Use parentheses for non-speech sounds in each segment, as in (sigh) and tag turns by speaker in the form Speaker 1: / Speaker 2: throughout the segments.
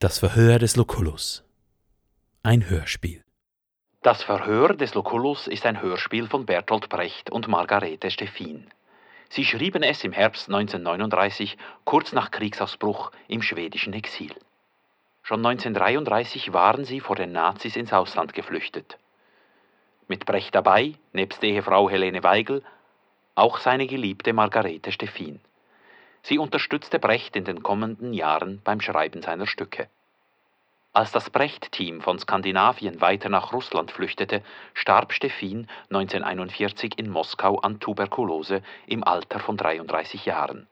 Speaker 1: Das Verhör des Lucullus. Ein Hörspiel.
Speaker 2: Das Verhör des Lucullus ist ein Hörspiel von Bertolt Brecht und Margarete Steffin. Sie schrieben es im Herbst 1939, kurz nach Kriegsausbruch im schwedischen Exil. Schon 1933 waren sie vor den Nazis ins Ausland geflüchtet. Mit Brecht dabei, nebst Ehefrau Helene Weigel, auch seine geliebte Margarete Steffin. Sie unterstützte Brecht in den kommenden Jahren beim Schreiben seiner Stücke. Als das Brecht-Team von Skandinavien weiter nach Russland flüchtete, starb Steffin 1941 in Moskau an Tuberkulose im Alter von 33 Jahren.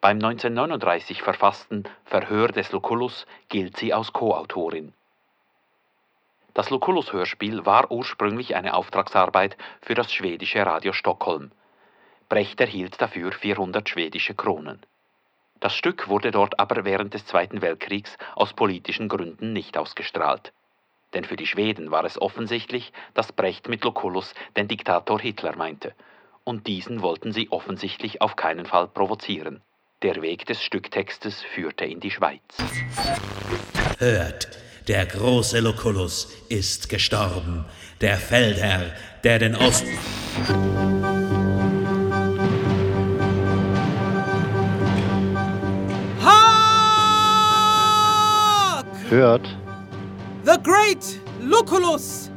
Speaker 2: Beim 1939 verfassten Verhör des Lucullus gilt sie als Co-Autorin. Das Lucullus-Hörspiel war ursprünglich eine Auftragsarbeit für das schwedische Radio Stockholm. Brecht erhielt dafür 400 schwedische Kronen. Das Stück wurde dort aber während des Zweiten Weltkriegs aus politischen Gründen nicht ausgestrahlt. Denn für die Schweden war es offensichtlich, dass Brecht mit Lucullus den Diktator Hitler meinte. Und diesen wollten sie offensichtlich auf keinen Fall provozieren. Der Weg des Stücktextes führte in die Schweiz.
Speaker 3: Hört, der große Lucullus ist gestorben, der Feldherr, der den Osten...
Speaker 4: Hört,
Speaker 5: The great Lucullus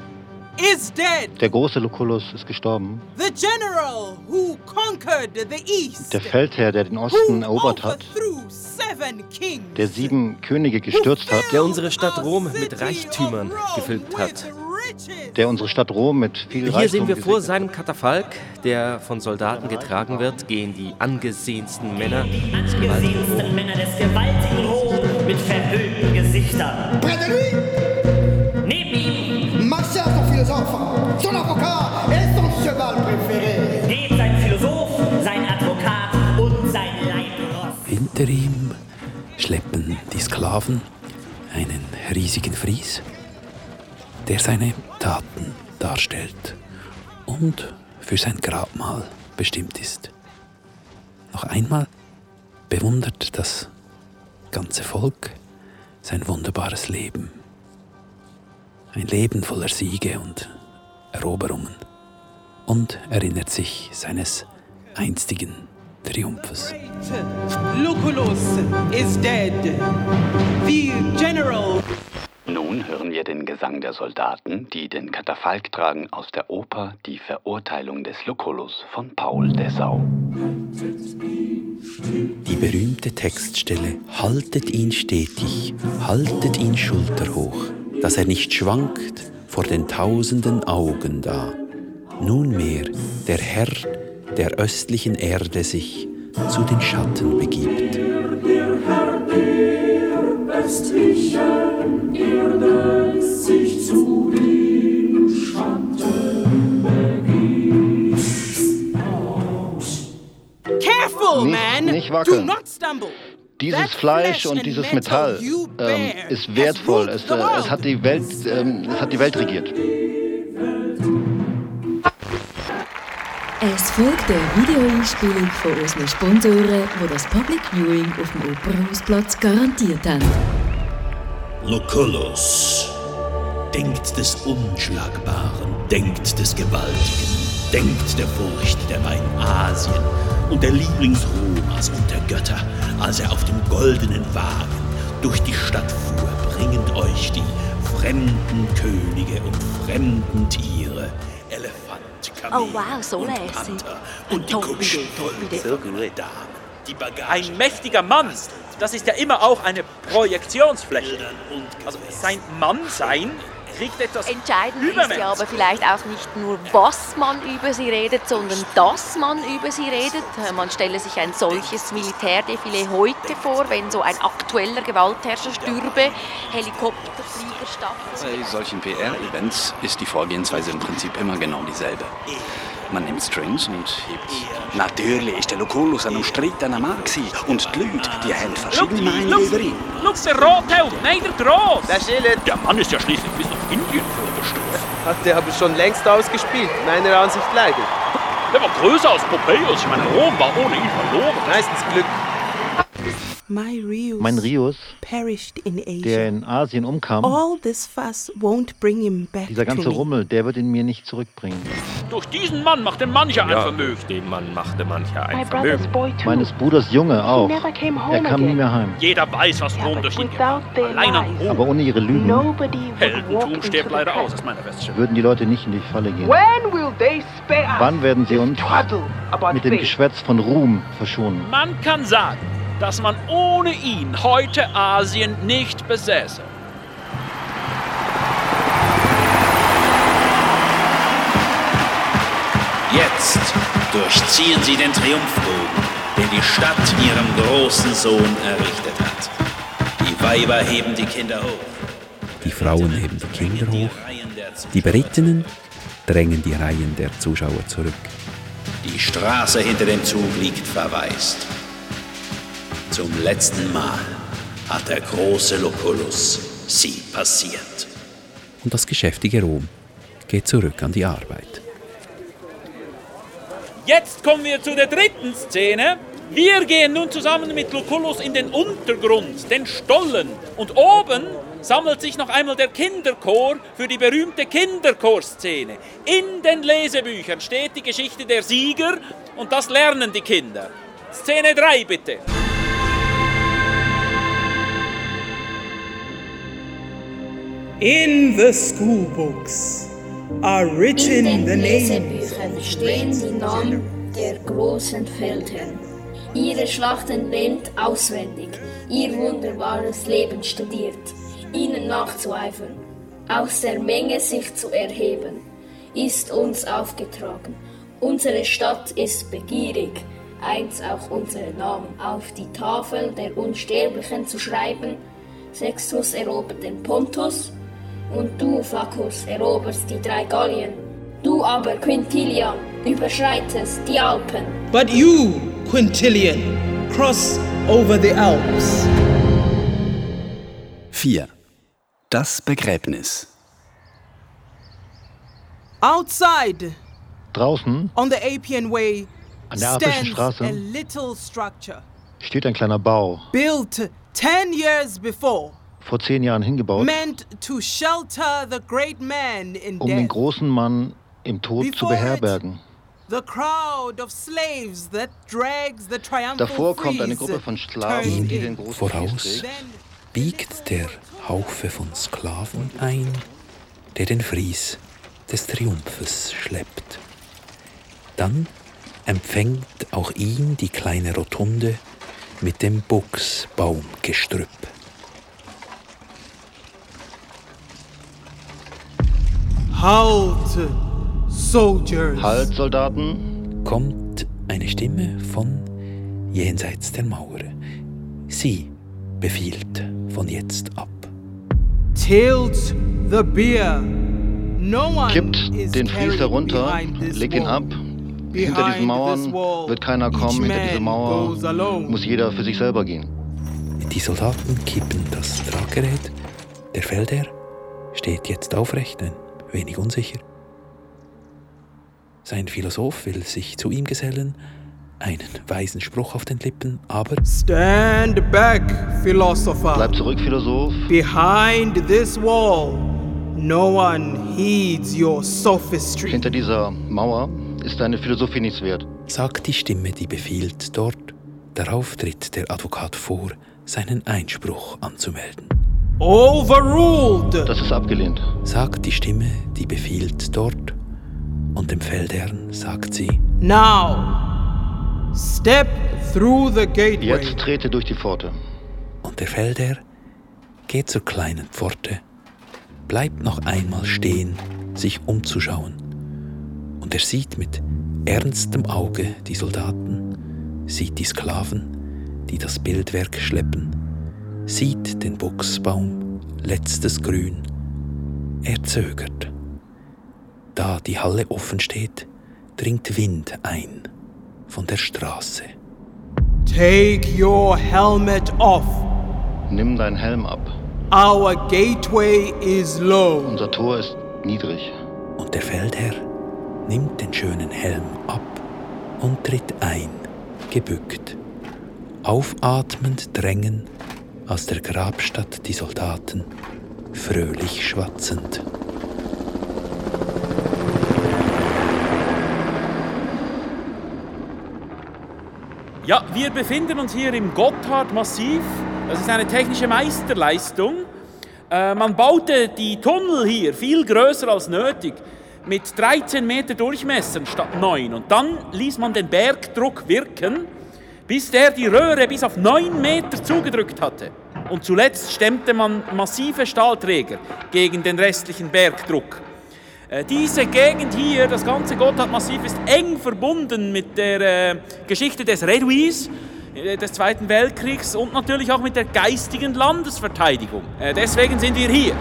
Speaker 5: is dead.
Speaker 4: der große Lucullus ist gestorben.
Speaker 5: The general who conquered the east.
Speaker 4: Der Feldherr, der den Osten
Speaker 5: who
Speaker 4: erobert hat,
Speaker 5: overthrew seven kings.
Speaker 4: der sieben Könige gestürzt hat,
Speaker 6: Der unsere Stadt Rom mit Reichtümern gefüllt hat.
Speaker 4: der unsere Stadt Rom mit viel
Speaker 6: Hier
Speaker 4: Reichtum
Speaker 6: sehen wir vor seinem Katafalk, der von Soldaten getragen wird, gehen die angesehensten Männer des gewaltigen
Speaker 7: angesehensten Männer des gewaltigen Rom mit verhüllten Gesichtern.
Speaker 8: Près de lui,
Speaker 7: Neben ihm
Speaker 8: Marcel, son philosophe, son avocat et son cheval préféré.
Speaker 7: steht sein Philosoph, sein Advokat und sein Leibross.
Speaker 1: Hinter ihm schleppen die Sklaven einen riesigen Fries, der seine Taten darstellt und für sein Grabmal bestimmt ist. Noch einmal bewundert das ganze Volk sein wunderbares Leben. Ein Leben voller Siege und Eroberungen und erinnert sich seines einstigen Triumphes.
Speaker 5: Lucullus is dead. The general
Speaker 2: Nun hören wir den Gesang der Soldaten, die den Katafalk tragen aus der Oper Die Verurteilung des Lucullus von Paul Dessau.
Speaker 1: Die berühmte Textstelle Haltet ihn stetig, haltet ihn schulterhoch, dass er nicht schwankt vor den tausenden Augen da. Nunmehr der Herr der östlichen Erde sich zu den Schatten begibt.
Speaker 5: Careful,
Speaker 4: Nicht-
Speaker 5: man.
Speaker 4: nicht wackeln.
Speaker 5: Do not stumble.
Speaker 4: Dieses
Speaker 5: That
Speaker 4: Fleisch
Speaker 5: flesh
Speaker 4: und
Speaker 5: and
Speaker 4: dieses
Speaker 5: metal
Speaker 4: Metall ähm, ist
Speaker 5: has
Speaker 4: wertvoll.
Speaker 5: ruled
Speaker 4: Es,
Speaker 5: the
Speaker 4: äh,
Speaker 5: world.
Speaker 4: es, hat die Welt, ähm, es hat die Welt regiert.
Speaker 9: Es folgt eine Videoeinspielung von unseren Sponsoren, die das Public Viewing auf dem Opernhausplatz garantiert haben.
Speaker 3: Lucullus. Denkt des Unschlagbaren, denkt des Gewaltigen, denkt der Furcht der beiden Asien und der Lieblings Romas und der Götter, als er auf dem goldenen Wagen durch die Stadt fuhr, bringend euch die fremden Könige und fremden Tiere, Kamel
Speaker 10: Oh, wow, so
Speaker 3: und
Speaker 10: lässig.
Speaker 3: Panther
Speaker 10: Ein
Speaker 3: und die Kutschen voll Damen, Bagage
Speaker 11: Ein mächtiger Mann, das ist ja immer auch eine Projektionsfläche. Also sein Mannsein kriegt etwas
Speaker 10: Entscheidend ist ja aber vielleicht auch nicht nur, was man über sie redet, sondern dass man über sie redet. Man stelle sich ein solches Militärdefilé heute vor, wenn so ein aktueller Gewaltherrscher stürbe, Helikopterflieger statt.
Speaker 12: Bei solchen PR-Events ist die Vorgehensweise im Prinzip immer genau dieselbe. Man nimmt Strings und hebt. Natürlich ist der Lucullus an einem umstrittenen Mann gewesen. und die Leute, die haben verschiedene Meinungen über ihn.
Speaker 11: Schau, der Rothelm, nein, der Groß.
Speaker 13: Der Schiller
Speaker 11: Der Mann ist ja schließlich Indien vorgestoßen.
Speaker 13: hat der aber schon längst ausgespielt, meiner Ansicht leider.
Speaker 11: Der war größer als Pompeius. Ich meine, Rom war ohne ihn verloren.
Speaker 13: Meistens Glück.
Speaker 4: Mein Rios,
Speaker 5: perished in Asia.
Speaker 4: der in Asien umkam,
Speaker 5: All this fuss won't bring him back
Speaker 4: dieser ganze. Rummel, der wird ihn mir nicht zurückbringen.
Speaker 11: Durch diesen Mann machte mancher ein
Speaker 6: Ja,
Speaker 11: Vermögen.
Speaker 6: dem Mann machte mancher
Speaker 14: My
Speaker 6: ein
Speaker 14: brother's
Speaker 6: Vermögen.
Speaker 14: boy too.
Speaker 4: Meines Bruders Junge auch.
Speaker 14: never came home
Speaker 4: Er kam nie mehr heim.
Speaker 11: Jeder weiß, was Rom durch ihn an
Speaker 14: lies,
Speaker 4: Aber ohne ihre Lügen
Speaker 11: Heldentum stirbt leider aus, aus meiner Feststellung.
Speaker 4: würden die Leute nicht in die Falle gehen.
Speaker 15: When will they spare us
Speaker 4: Wann werden sie uns mit dem? Geschwätz von Ruhm verschonen?
Speaker 11: Man kann sagen, dass man ohne ihn heute Asien nicht besäße.
Speaker 3: Jetzt durchziehen sie den Triumphbogen, den die Stadt ihrem großen Sohn errichtet hat. Die Weiber heben die Kinder hoch.
Speaker 1: Die Frauen heben die Kinder hoch. Die Berittenen drängen die Reihen der Zuschauer zurück.
Speaker 3: Die Straße hinter dem Zug liegt verwaist. Zum letzten Mal hat der große Lucullus sie passiert.
Speaker 1: Und das geschäftige Rom geht zurück an die Arbeit.
Speaker 11: Jetzt kommen wir zu der dritten Szene. Wir gehen nun zusammen mit Lucullus in den Untergrund, den Stollen. Und oben sammelt sich noch einmal der Kinderchor für die berühmte Kinderchorszene. In den Lesebüchern steht die Geschichte der Sieger und das lernen die Kinder. Szene 3 bitte.
Speaker 5: In the school books are written
Speaker 16: In
Speaker 5: the
Speaker 16: den Lesebüchern stehen die Namen der großen Feldherren. Ihre Schlachten lernt auswendig, ihr wunderbares Leben studiert, ihnen nachzueifern, aus der Menge sich zu erheben, ist uns aufgetragen. Unsere Stadt ist begierig, eins auch unsere Namen auf die Tafel der Unsterblichen zu schreiben. Sextus erobert den Pontus, und du, Flaccus, eroberst die drei Gallien. Du aber, Quintilian, überschreitest die Alpen.
Speaker 5: But you, Quintilian, cross over the Alps.
Speaker 17: 4. Das Begräbnis.
Speaker 5: Outside,
Speaker 4: Draußen
Speaker 5: on the Appian Way,
Speaker 4: An der Apischen
Speaker 5: stands
Speaker 4: Straße
Speaker 5: a little structure
Speaker 4: steht ein kleiner Bau,
Speaker 5: built ten years before,
Speaker 4: vor zehn Jahren hingebaut,
Speaker 5: meant to shelter the great man in
Speaker 4: um den großen Mann im Tod zu beherbergen.
Speaker 5: The crowd of slaves that drags the triumphal
Speaker 4: Davor kommt eine Gruppe von Sklaven, die den großen
Speaker 1: Voraus biegt der Haufe von Sklaven ein, der den Fries des Triumphes schleppt. Dann empfängt auch ihn die kleine Rotunde mit dem Buchsbaumgestrüpp.
Speaker 5: Halt, soldiers.
Speaker 4: Halt, Soldaten!
Speaker 1: Kommt eine Stimme von jenseits der Mauer. Sie befiehlt von jetzt ab.
Speaker 5: Tilt the beer. No one
Speaker 4: Kippt den Fries herunter, legt ihn ab. Hinter
Speaker 5: Behind
Speaker 4: diesen Mauern wird keiner kommen. Hinter diese Mauer muss jeder für sich selber gehen.
Speaker 1: Die Soldaten kippen das Traggerät. Der Feldherr steht jetzt aufrecht, ein wenig unsicher. Sein Philosoph will sich zu ihm gesellen, einen weisen Spruch auf den Lippen, aber
Speaker 5: Stand back, philosopher.
Speaker 4: Bleib zurück, Philosoph.
Speaker 5: Behind this wall, no one heeds your sophistry.
Speaker 4: Hinter dieser Mauer ist deine Philosophie nichts wert.
Speaker 1: sagt die Stimme, die befiehlt dort. Darauf tritt der Advokat vor, seinen Einspruch anzumelden.
Speaker 5: Overruled!
Speaker 4: Das ist abgelehnt.
Speaker 1: Sagt die Stimme, die befiehlt dort. Und dem Feldherrn sagt sie,
Speaker 5: Now, step through the gateway.
Speaker 4: Jetzt trete durch die Pforte.
Speaker 1: Und der Feldherr geht zur kleinen Pforte, bleibt noch einmal stehen, sich umzuschauen. Und er sieht mit ernstem Auge die Soldaten, sieht die Sklaven, die das Bildwerk schleppen, sieht den Buchsbaum, letztes Grün. Er zögert. Da die Halle offen steht, dringt Wind ein von der Straße.
Speaker 5: Take your helmet off.
Speaker 4: Nimm deinen Helm ab.
Speaker 5: Our gateway is low.
Speaker 4: Unser Tor ist niedrig.
Speaker 1: Und der Feldherr nimmt den schönen Helm ab und tritt ein, gebückt. Aufatmend drängen aus der Grabstadt die Soldaten, fröhlich schwatzend.
Speaker 11: Ja, wir befinden uns hier im Gotthard-Massiv. Das ist eine technische Meisterleistung. Äh, man baute die Tunnel hier viel größer als nötig, mit 13 Meter Durchmesser statt 9. Und dann ließ man den Bergdruck wirken, bis der die Röhre bis auf 9 Meter zugedrückt hatte. Und zuletzt stemmte man massive Stahlträger gegen den restlichen Bergdruck. Äh, diese Gegend hier, das ganze Gotthardmassiv, ist eng verbunden mit der äh, Geschichte des Reduis, äh, des Zweiten Weltkriegs und natürlich auch mit der geistigen Landesverteidigung. Deswegen sind wir hier.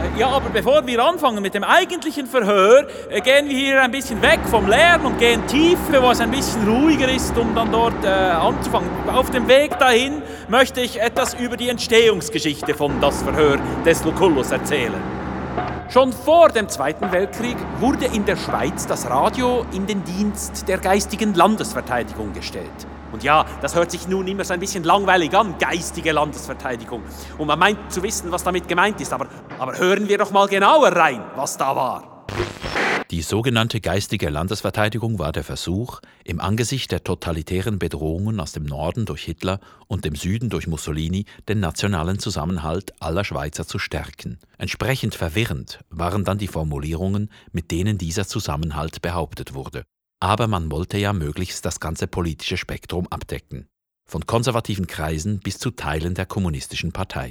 Speaker 11: Äh, ja, aber bevor wir anfangen mit dem eigentlichen Verhör, äh, gehen wir hier ein bisschen weg vom Lärm und gehen tiefer, wo es ein bisschen ruhiger ist, um dann dort anzufangen. Auf dem Weg dahin möchte ich etwas über die Entstehungsgeschichte von Das Verhör des Lucullus erzählen. Schon vor dem Zweiten Weltkrieg wurde in der Schweiz das Radio in den Dienst der geistigen Landesverteidigung gestellt. Und ja, das hört sich nun immer so ein bisschen langweilig an, geistige Landesverteidigung. Und man meint zu wissen, was damit gemeint ist, aber, aber hören wir doch mal genauer rein, was da war.
Speaker 1: Die sogenannte geistige Landesverteidigung war der Versuch, im Angesicht der totalitären Bedrohungen aus dem Norden durch Hitler und dem Süden durch Mussolini den nationalen Zusammenhalt aller Schweizer zu stärken. Entsprechend verwirrend waren dann die Formulierungen, mit denen dieser Zusammenhalt behauptet wurde. Aber man wollte ja möglichst das ganze politische Spektrum abdecken von konservativen Kreisen bis zu Teilen der kommunistischen Partei.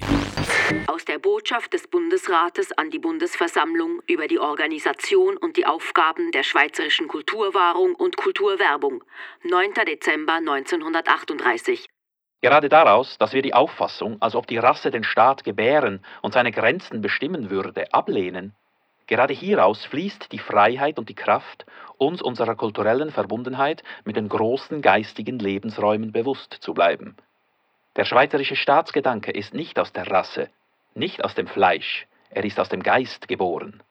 Speaker 6: Aus der Botschaft des Bundesrates an die Bundesversammlung über die Organisation und die Aufgaben der schweizerischen Kulturwahrung und Kulturwerbung, 9. Dezember 1938.
Speaker 2: Gerade daraus, dass wir die Auffassung, als ob die Rasse den Staat gebären und seine Grenzen bestimmen würde, ablehnen, Gerade hieraus fließt die Freiheit und die Kraft, uns unserer kulturellen Verbundenheit mit den großen geistigen Lebensräumen bewusst zu bleiben. Der schweizerische Staatsgedanke ist nicht aus der Rasse, nicht aus dem Fleisch, er ist aus dem Geist geboren.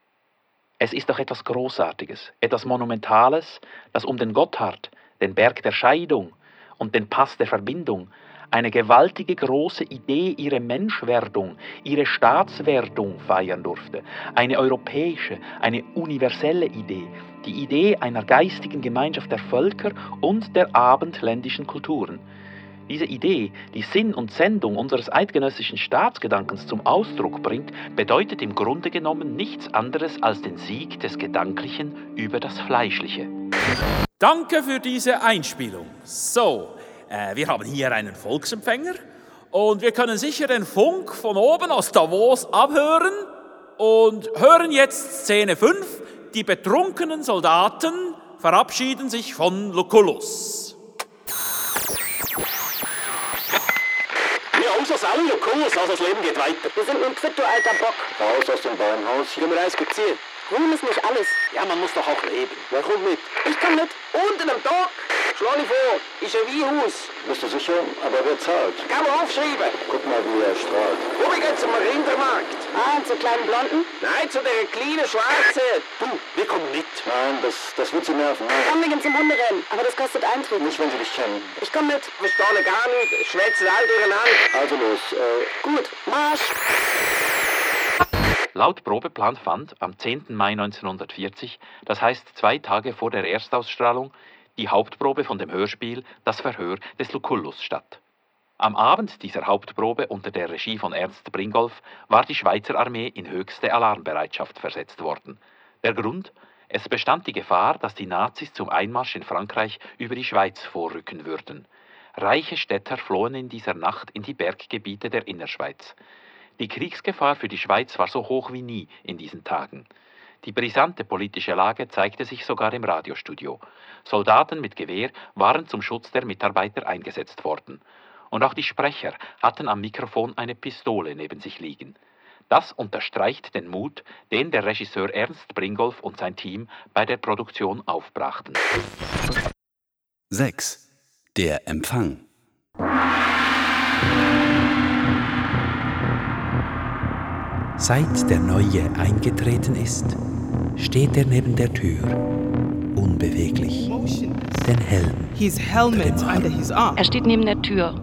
Speaker 2: Es ist doch etwas Großartiges, etwas Monumentales, das um den Gotthard, den Berg der Scheidung und den Pass der Verbindung eine gewaltige große Idee, ihre Menschwerdung, ihre Staatswerdung feiern durfte. Eine europäische, eine universelle Idee, die Idee einer geistigen Gemeinschaft der Völker und der abendländischen Kulturen. Diese Idee, die Sinn und Sendung unseres eidgenössischen Staatsgedankens zum Ausdruck bringt, bedeutet im Grunde genommen nichts anderes als den Sieg des Gedanklichen über das Fleischliche.
Speaker 11: Danke für diese Einspielung. So, wir haben hier einen Volksempfänger und wir können sicher den Funk von oben aus Davos abhören und hören jetzt Szene 5. Die betrunkenen Soldaten verabschieden sich von Lucullus.
Speaker 12: Ja, unser Saul Lucullus, also das Leben geht weiter.
Speaker 18: Wir sind nun fit, du alter Bock.
Speaker 12: Raus aus dem Bauernhaus, hier mir eins gezielt.
Speaker 18: Ruhm ist nicht alles.
Speaker 12: Ja, man muss doch auch leben. Wer kommt mit?
Speaker 18: Ich komm mit.
Speaker 12: Unten am Tag. Schlag vor, ist ein Weinhaus. Bist du sicher? Aber wer zahlt?
Speaker 18: Kann man aufschreiben.
Speaker 12: Guck mal, wie er strahlt.
Speaker 18: Wo wir gehen zum Rindermarkt? Ah, zur kleinen Blonden?
Speaker 12: Nein, zu der kleinen Schwarzen. Du, wir kommen mit. Nein, das, das wird sie nerven. Nein.
Speaker 18: Komm, wir gehen zum Hunderennen. Aber das kostet Eintritt.
Speaker 12: Nicht, wenn sie dich kennen.
Speaker 18: Ich komm mit.
Speaker 12: Wir stahlen gar nicht, schwätzen all durcheinander. Also los. Äh,
Speaker 18: Gut, Marsch.
Speaker 2: Laut Probeplan fand am 10. Mai 1940, das heißt zwei Tage vor der Erstausstrahlung, die Hauptprobe von dem Hörspiel Das Verhör des Lucullus statt. Am Abend dieser Hauptprobe unter der Regie von Ernst Bringolf war die Schweizer Armee in höchste Alarmbereitschaft versetzt worden. Der Grund? Es bestand die Gefahr, dass die Nazis zum Einmarsch in Frankreich über die Schweiz vorrücken würden. Reiche Städter flohen in dieser Nacht in die Berggebiete der Innerschweiz. Die Kriegsgefahr für die Schweiz war so hoch wie nie in diesen Tagen. Die brisante politische Lage zeigte sich sogar im Radiostudio. Soldaten mit Gewehr waren zum Schutz der Mitarbeiter eingesetzt worden. Und auch die Sprecher hatten am Mikrofon eine Pistole neben sich liegen. Das unterstreicht den Mut, den der Regisseur Ernst Bringolf und sein Team bei der Produktion aufbrachten.
Speaker 1: 6. Der Empfang. Seit der Neue eingetreten ist, steht er neben der Tür unbeweglich, den Helm.
Speaker 19: His helmet under his arm.
Speaker 20: Er steht neben der Tür,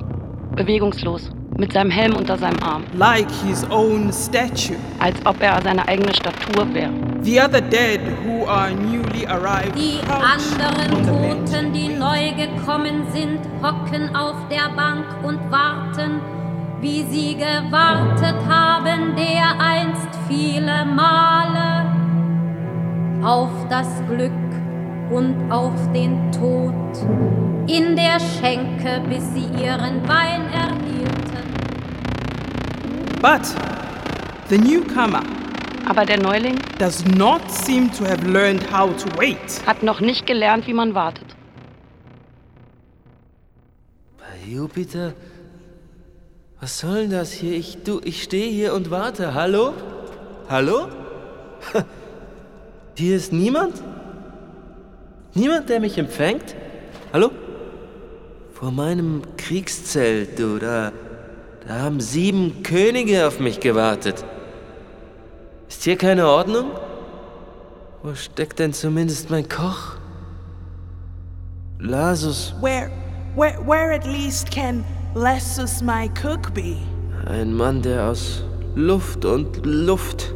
Speaker 20: bewegungslos, mit seinem Helm unter seinem Arm.
Speaker 19: Like his own statue.
Speaker 20: Als ob er seine eigene Statur wäre.
Speaker 19: The other dead who are newly arrived.
Speaker 21: Die anderen Toten, die neu gekommen sind, hocken auf der Bank und warten, wie sie gewartet haben, der einst viele Male auf das Glück und auf den Tod in der Schenke, bis sie ihren Wein erhielten.
Speaker 19: But the newcomer
Speaker 20: Aber der Neuling
Speaker 19: does not seem to have learned how to wait.
Speaker 20: hat noch nicht gelernt, wie man wartet.
Speaker 22: Bei Jupiter? Was soll denn das hier? Ich, du, ich stehe hier und warte. Hallo? Hallo? (laughs) Hier ist niemand? Niemand, der mich empfängt? Hallo? Vor meinem Kriegszelt, du, da, da haben sieben Könige auf mich gewartet. Ist hier keine Ordnung? Wo steckt denn zumindest mein Koch? Lasus,
Speaker 19: Where, where, where at least can Lessus my cook be?
Speaker 22: ein Mann, der aus Luft und Luft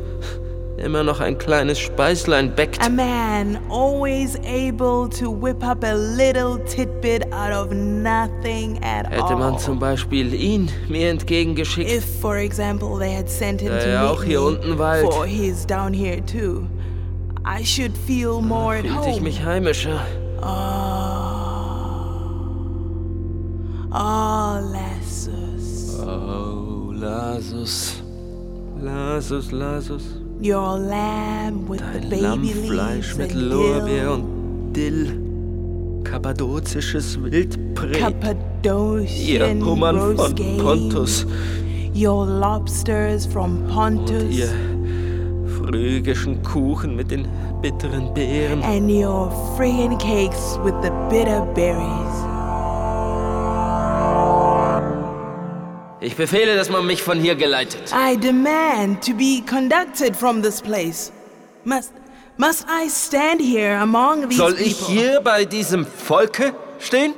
Speaker 22: immer noch ein kleines Speislein bäckt.
Speaker 19: A man always able to whip up a little tidbit out of nothing at
Speaker 22: Hätte man
Speaker 19: all.
Speaker 22: zum Beispiel ihn mir entgegengeschickt,
Speaker 19: If, for example, they had sent him
Speaker 22: Da
Speaker 19: to
Speaker 22: er auch hier unten weilt.
Speaker 19: for he's down here too, I should feel more at
Speaker 22: fühlte ich
Speaker 19: home.
Speaker 22: mich heimischer.
Speaker 19: Oh, Lessus,
Speaker 22: Oh, Lasus. Lasus, Lasus.
Speaker 19: your lamb with the
Speaker 22: Dein
Speaker 19: baby
Speaker 22: Lammfleisch
Speaker 19: leaves
Speaker 22: mit Lorbeer und Dill. Kappadozisches Wildpret. Ihr
Speaker 19: Cappadocian
Speaker 22: Hummern von. Pontus.
Speaker 19: Your lobsters from Pontus.
Speaker 22: Ihr phrygischen Kuchen mit den bitteren Beeren.
Speaker 19: And your friggin' cakes with the bitter berries.
Speaker 22: Ich befehle, dass man mich von hier geleitet.
Speaker 19: I demand to be conducted from this place. Must must I stand here among these
Speaker 22: Soll ich
Speaker 19: people?
Speaker 22: hier bei diesem Volke stehen?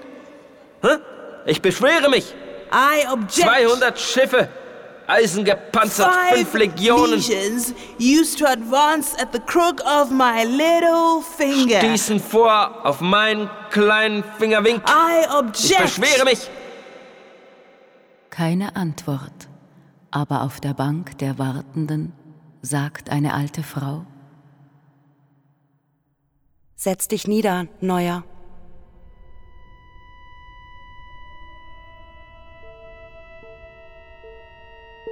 Speaker 22: Hä? Ich beschwere mich.
Speaker 19: I object.
Speaker 22: 200 Schiffe, eisengepanzert,
Speaker 19: Five
Speaker 22: fünf Legionen,
Speaker 19: legions used to advance at the crook of my little finger.
Speaker 22: stießen vor auf meinen kleinen Fingerwink.
Speaker 19: I
Speaker 22: Ich
Speaker 19: object.
Speaker 22: beschwere mich.
Speaker 9: Keine Antwort, aber auf der Bank der Wartenden sagt eine alte Frau.
Speaker 23: Setz dich nieder, Neuer.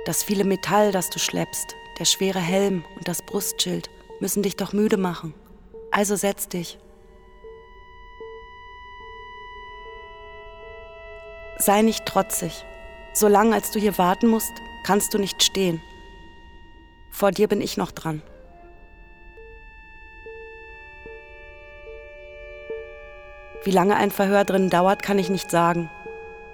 Speaker 23: Das viele Metall, das du schleppst, der schwere Helm und das Brustschild müssen dich doch müde machen. Also setz dich. Sei nicht trotzig. Solange als du hier warten musst, kannst du nicht stehen. Vor dir bin ich noch dran. Wie lange ein Verhör drin dauert, kann ich nicht sagen.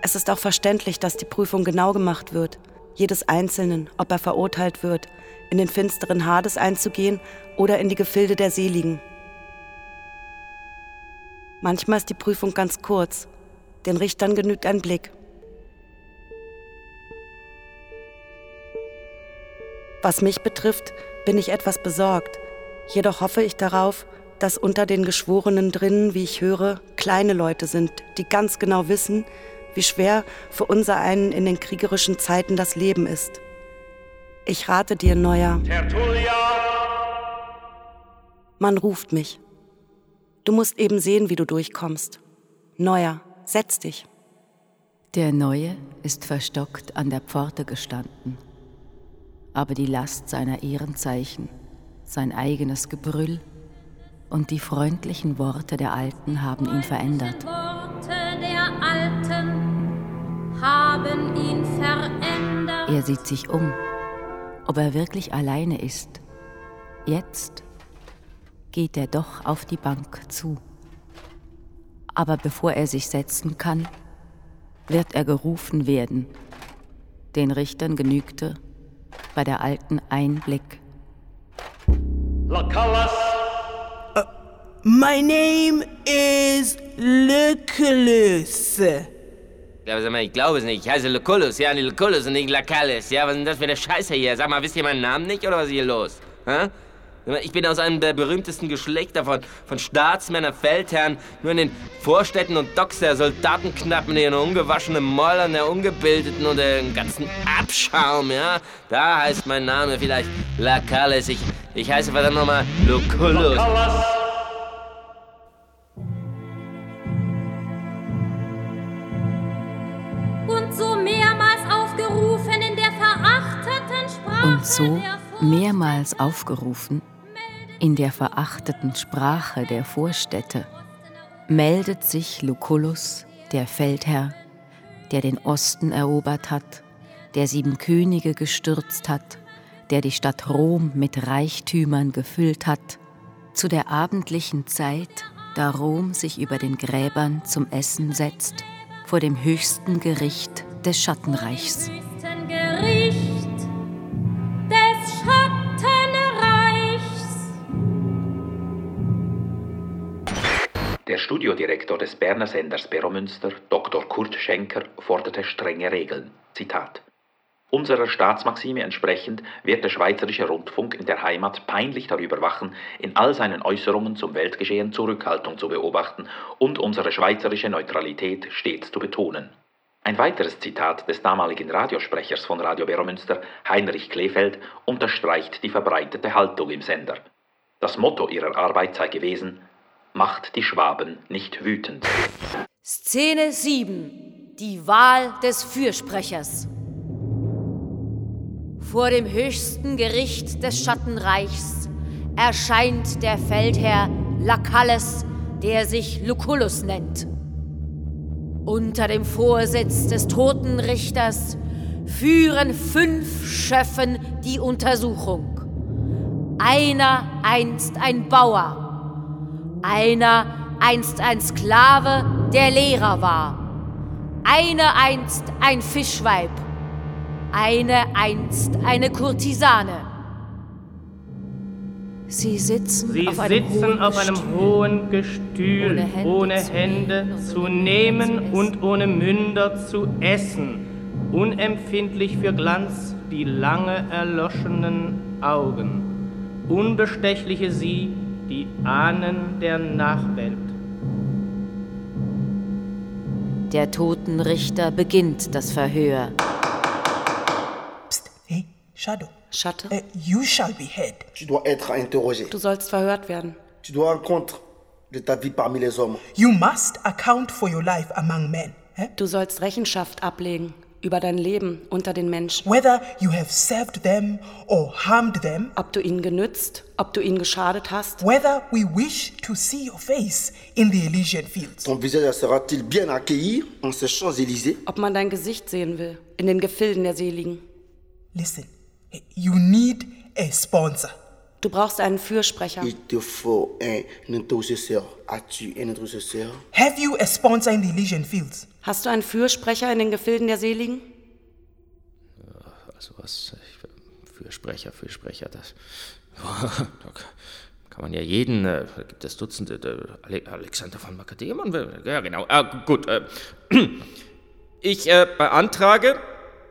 Speaker 23: Es ist auch verständlich, dass die Prüfung genau gemacht wird. Jedes Einzelnen, ob er verurteilt wird, in den finsteren Hades einzugehen oder in die Gefilde der Seligen. Manchmal ist die Prüfung ganz kurz. Den Richtern genügt ein Blick. Was mich betrifft, bin ich etwas besorgt. Jedoch hoffe ich darauf, dass unter den Geschworenen drinnen, wie ich höre, kleine Leute sind, die ganz genau wissen, wie schwer für unser einen in den kriegerischen Zeiten das Leben ist. Ich rate dir, Neuer. Man ruft mich. Du musst eben sehen, wie du durchkommst. Neuer, setz dich.
Speaker 9: Der Neue ist verstockt an der Pforte gestanden. Aber die Last seiner Ehrenzeichen, sein eigenes Gebrüll und die freundlichen Worte der Alten haben ihn verändert.
Speaker 21: Worte der Alten haben ihn verändert.
Speaker 9: Er sieht sich um, ob er wirklich alleine ist. Jetzt geht er doch auf die Bank zu. Aber bevor er sich setzen kann, wird er gerufen werden. Den Richtern genügte bei der Alten ein Blick.
Speaker 12: Lacallas,
Speaker 19: My name is Lucullus.
Speaker 22: Ja, sag mal, ich glaube es nicht. Ich heiße Lucullus, ja, nicht Lucullus und nicht Lacallis. Ja, was ist denn das für eine Scheiße hier? Sag mal, wisst ihr meinen Namen nicht oder was ist hier los? Hä? Ich bin aus einem der berühmtesten Geschlechter von, von Staatsmännern, Feldherren, nur in den Vorstädten und Docks der Soldatenknappen, ihren ungewaschenen Mäulern, der Ungebildeten und den ganzen Abschaum, ja? Da heißt mein Name vielleicht Lacallis. Ich, ich heiße verdammt nochmal Lucullus.
Speaker 21: Und so mehrmals aufgerufen in der verachteten Sprache.
Speaker 9: Und so mehrmals aufgerufen in der verachteten Sprache der Vorstädte, meldet sich Lucullus, der Feldherr, der den Osten erobert hat, der sieben Könige gestürzt hat, der die Stadt Rom mit Reichtümern gefüllt hat, zu der abendlichen Zeit, da Rom sich über den Gräbern zum Essen setzt, vor dem
Speaker 21: höchsten Gericht des Schattenreichs.
Speaker 2: Der Studiodirektor des Berner Senders Beromünster, Dr. Kurt Schenker, forderte strenge Regeln. Zitat. Unserer Staatsmaxime entsprechend wird der Schweizerische Rundfunk in der Heimat peinlich darüber wachen, in all seinen Äußerungen zum Weltgeschehen Zurückhaltung zu beobachten und unsere schweizerische Neutralität stets zu betonen. Ein weiteres Zitat des damaligen Radiosprechers von Radio Beromünster, Heinrich Kleefeld, unterstreicht die verbreitete Haltung im Sender. Das Motto ihrer Arbeit sei gewesen, macht die Schwaben nicht wütend.
Speaker 24: Szene 7. Die Wahl des Fürsprechers. Vor dem höchsten Gericht des Schattenreichs erscheint der Feldherr Lacalles, der sich Lucullus nennt. Unter dem Vorsitz des Totenrichters führen fünf Schöffen die Untersuchung. Einer einst ein Bauer, einer einst ein Sklave, der Lehrer war, eine einst ein Fischweib, eine einst eine Kurtisane. Sie sitzen,
Speaker 25: Sie
Speaker 24: auf, einem
Speaker 25: sitzen
Speaker 24: hohen
Speaker 25: auf einem
Speaker 24: Gestühl.
Speaker 25: hohen Gestühl,
Speaker 24: ohne Hände
Speaker 25: ohne
Speaker 24: zu
Speaker 25: Hände zu nehmen und ohne Münder zu essen, unempfindlich für Glanz die lange erloschenen Augen, unbestechliche sie, die Ahnen der Nachwelt.
Speaker 24: Der Totenrichter beginnt das Verhör.
Speaker 19: Shadow.
Speaker 23: Schatte.
Speaker 19: Uh, you shall be heard.
Speaker 8: Tu dois être interrogé.
Speaker 23: Du sollst verhört werden.
Speaker 8: Tu dois rendre compte de ta vie parmi les hommes.
Speaker 19: You must account for your life among men.
Speaker 23: Du sollst Rechenschaft ablegen über dein Leben unter den Menschen.
Speaker 19: Whether you have served them or harmed them.
Speaker 23: Ob du ihnen genützt, ob du ihnen geschadet hast.
Speaker 19: Whether we wish to see your face in the Elysian fields.
Speaker 8: Ton visage sera-t-il bien accueilli en ces Champs-Élysées
Speaker 23: Ob man dein Gesicht sehen will in den Gefilden der Seligen.
Speaker 19: Listen, you need a sponsor.
Speaker 23: Du brauchst einen Fürsprecher.
Speaker 8: Il te faut un intercesseur. As-tu un intercesseur
Speaker 19: Have you a sponsor in the Elysian fields?
Speaker 23: Hast du einen Fürsprecher in den Gefilden der Seligen?
Speaker 22: Also was, ich, Fürsprecher, Fürsprecher, das, (laughs) da kann man ja jeden, äh, da gibt es Dutzende, der Ale Alexander von Makademon, ja genau, ah, gut. Äh, (clears throat) ich äh, beantrage,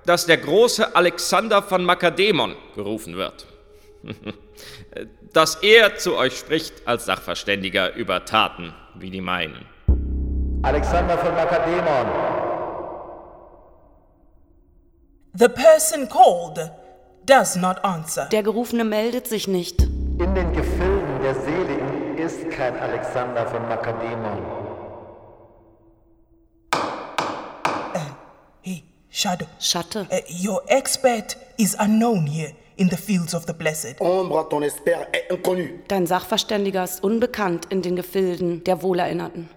Speaker 22: dass der große Alexander von Makademon gerufen wird. (laughs) dass er zu euch spricht als Sachverständiger über Taten wie die meinen.
Speaker 12: Alexander von Makademon.
Speaker 19: The person called does not answer.
Speaker 23: Der Gerufene meldet sich nicht.
Speaker 12: In den Gefilden der Seligen ist kein Alexander von Makademon.
Speaker 19: Shadow.
Speaker 23: Schatte.
Speaker 19: Uh, your expert is unknown here in the fields of the blessed.
Speaker 8: Ombre, ton expert est inconnu.
Speaker 23: Dein Sachverständiger ist unbekannt in den Gefilden der Wohlerinnerten.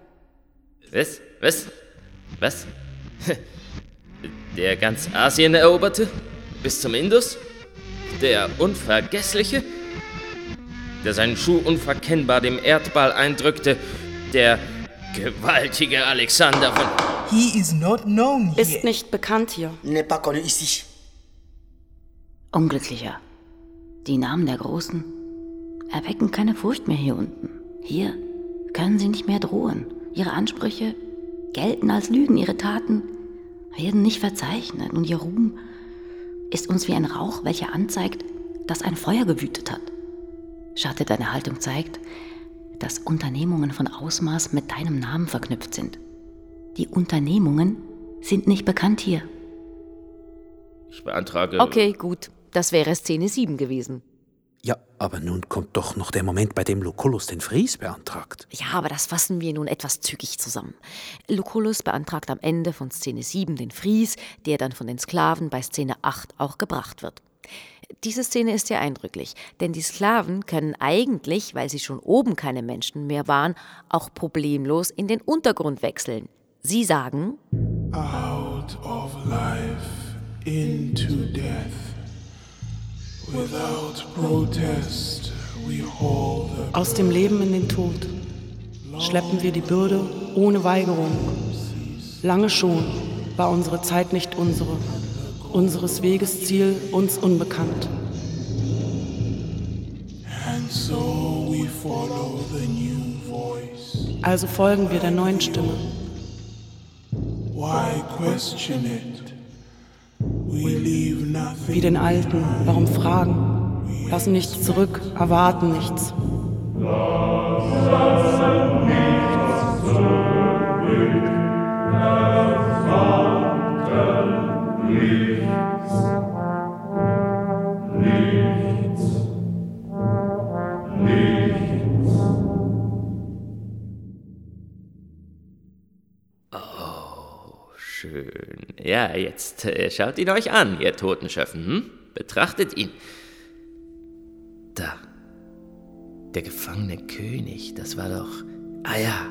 Speaker 22: Was? Was? Was? Der ganz Asien eroberte? Bis zum Indus? Der Unvergessliche? Der seinen Schuh unverkennbar dem Erdball eindrückte? Der gewaltige Alexander von...
Speaker 19: He is not known here.
Speaker 23: Ist nicht bekannt hier.
Speaker 8: N'est pas connu ici.
Speaker 9: Unglücklicher. Die Namen der Großen erwecken keine Furcht mehr hier unten. Hier können sie nicht mehr drohen. Ihre Ansprüche gelten als Lügen, ihre Taten werden nicht verzeichnet und ihr Ruhm ist uns wie ein Rauch, welcher anzeigt, dass ein Feuer gewütet hat. Schade, deine Haltung zeigt, dass Unternehmungen von Ausmaß mit deinem Namen verknüpft sind. Die Unternehmungen sind nicht bekannt hier.
Speaker 22: Ich beantrage.
Speaker 24: Okay, gut. Das wäre Szene 7 gewesen.
Speaker 1: Ja, aber nun kommt doch noch der Moment, bei dem Lucullus den Fries beantragt.
Speaker 24: Ja, aber das fassen wir nun etwas zügig zusammen. Lucullus beantragt am Ende von Szene 7 den Fries, der dann von den Sklaven bei Szene 8 auch gebracht wird. Diese Szene ist sehr eindrücklich, denn die Sklaven können eigentlich, weil sie schon oben keine Menschen mehr waren, auch problemlos in den Untergrund wechseln. Sie sagen:
Speaker 26: Out of life into death.
Speaker 23: Aus dem Leben in den Tod schleppen wir die Bürde ohne Weigerung. Lange schon war unsere Zeit nicht unsere, unseres Weges Ziel uns unbekannt. Also folgen wir der neuen Stimme.
Speaker 26: Why question it?
Speaker 23: Wie den Alten, warum fragen? Lassen nichts zurück, erwarten nichts.
Speaker 22: Schön. Ja, jetzt äh, schaut ihn euch an, ihr Totenschöffen. Hm? Betrachtet ihn. Da. Der gefangene König, das war doch. Ah ja,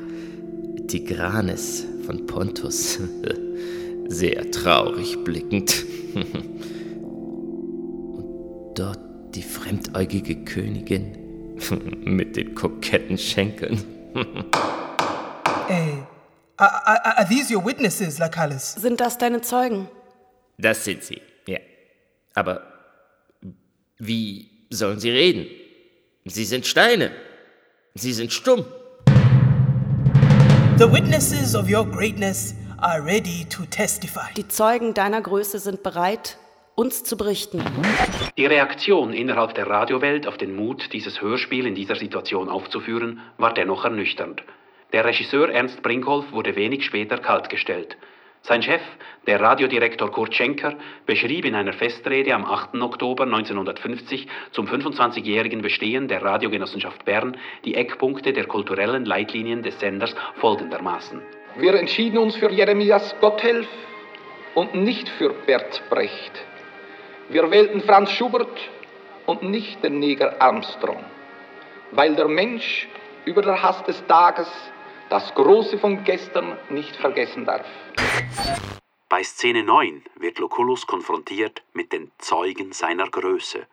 Speaker 22: Tigranes von Pontus. (laughs) Sehr traurig blickend. (laughs) Und dort die fremdäugige Königin (laughs) mit den koketten Schenkeln.
Speaker 27: Hey, are, are, these your witnesses, Lacalis?
Speaker 23: Sind das deine Zeugen?
Speaker 22: Das sind sie, ja. Aber wie sollen sie reden? Sie sind Steine. Sie sind stumm.
Speaker 27: The witnesses of your greatness are ready to testify.
Speaker 23: Die Zeugen deiner Größe sind bereit, uns zu berichten.
Speaker 2: Die Reaktion innerhalb der Radiowelt auf den Mut, dieses Hörspiel in dieser Situation aufzuführen, war dennoch ernüchternd. Der Regisseur Ernst Brinkhoff wurde wenig später kaltgestellt. Sein Chef, der Radiodirektor Kurt Schenker, beschrieb in einer Festrede am 8. Oktober 1950 zum 25-jährigen Bestehen der Radiogenossenschaft Bern die Eckpunkte der kulturellen Leitlinien des Senders folgendermaßen.
Speaker 27: Wir entschieden uns für Jeremias Gotthelf und nicht für Bert Brecht. Wir wählten Franz Schubert und nicht den Neger Armstrong, weil der Mensch über der Hass des Tages das Große von gestern nicht vergessen darf.
Speaker 2: Bei Szene 9 wird Lucullus konfrontiert mit den Zeugen seiner Größe,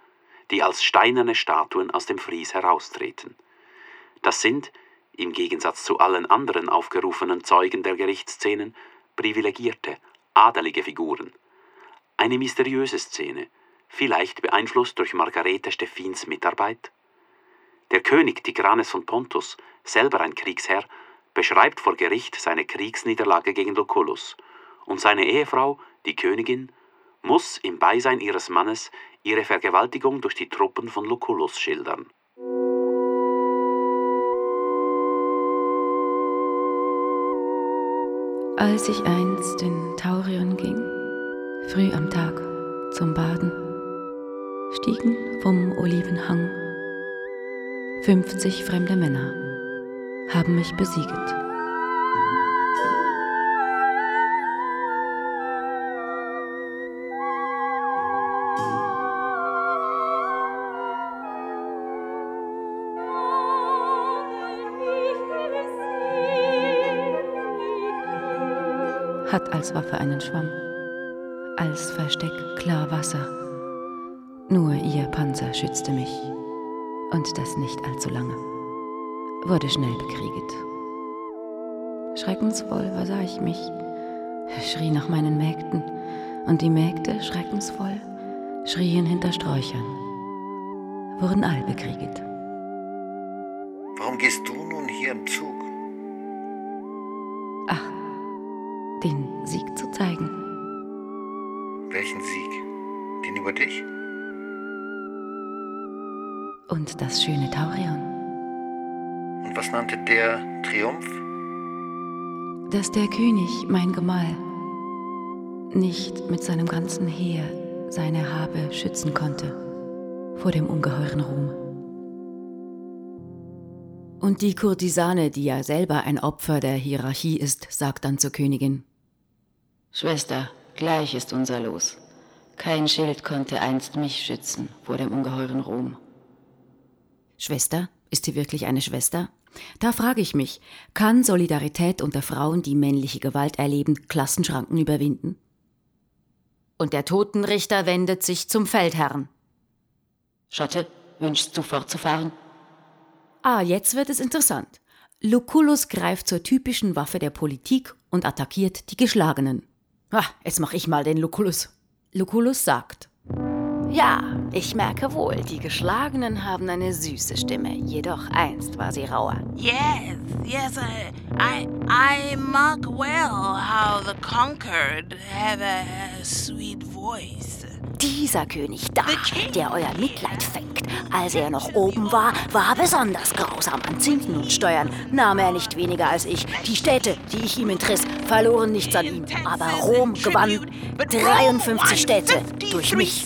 Speaker 2: die als steinerne Statuen aus dem Fries heraustreten. Das sind, im Gegensatz zu allen anderen aufgerufenen Zeugen der Gerichtsszenen, privilegierte, adelige Figuren. Eine mysteriöse Szene, vielleicht beeinflusst durch Margarete Steffins Mitarbeit? Der König Tigranes von Pontus, selber ein Kriegsherr, beschreibt vor Gericht seine Kriegsniederlage gegen Lucullus, und seine Ehefrau, die Königin, muss im Beisein ihres Mannes ihre Vergewaltigung durch die Truppen von Lucullus schildern.
Speaker 9: Als ich einst in Taurion ging, früh am Tag zum Baden, stiegen vom Olivenhang 50 fremde Männer, haben mich besieget. Hat als Waffe einen Schwamm, als Versteck klar Wasser. Nur ihr Panzer schützte mich, und das nicht allzu lange wurde schnell bekriegt. Schreckensvoll versah ich mich, schrie nach meinen Mägden, und die Mägde, schreckensvoll, schrien hinter Sträuchern, wurden all bekriegt.
Speaker 4: Warum gehst du nun hier im Zug?
Speaker 28: Ach, den nannte der Triumph?
Speaker 9: Dass der König, mein Gemahl, nicht mit seinem ganzen Heer seine Habe schützen konnte vor dem ungeheuren Ruhm. Und die Kurtisane, die ja selber ein Opfer der Hierarchie ist, sagt dann zur Königin:
Speaker 20: Schwester, gleich ist unser Los. Kein Schild konnte einst mich schützen vor dem ungeheuren Ruhm.
Speaker 9: Schwester? Ist sie wirklich eine Schwester? Da frage ich mich, kann Solidarität unter Frauen, die männliche Gewalt erleben, Klassenschranken überwinden? Und der Totenrichter wendet sich zum Feldherrn.
Speaker 20: Schotte, wünschst du fortzufahren?
Speaker 9: Ah, jetzt wird es interessant. Lucullus greift zur typischen Waffe der Politik und attackiert die Geschlagenen. Ah, jetzt mach ich mal den Lucullus. Lucullus sagt: Ja, ich merke wohl, die Geschlagenen haben eine süße Stimme, jedoch einst war sie rauer.
Speaker 19: Yes, yes, I, I, I mark well how the conquered have a sweet voice.
Speaker 9: Dieser König da, der euer Mitleid fängt, als er noch oben war, war besonders grausam an Zinken und Steuern, nahm er nicht weniger als ich. Die Städte, die ich ihm entriss, verloren nichts an ihm, aber Rom gewann 53 Städte durch mich.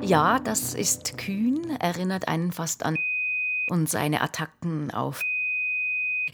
Speaker 9: Ja, das ist kühn, erinnert einen fast an und seine Attacken auf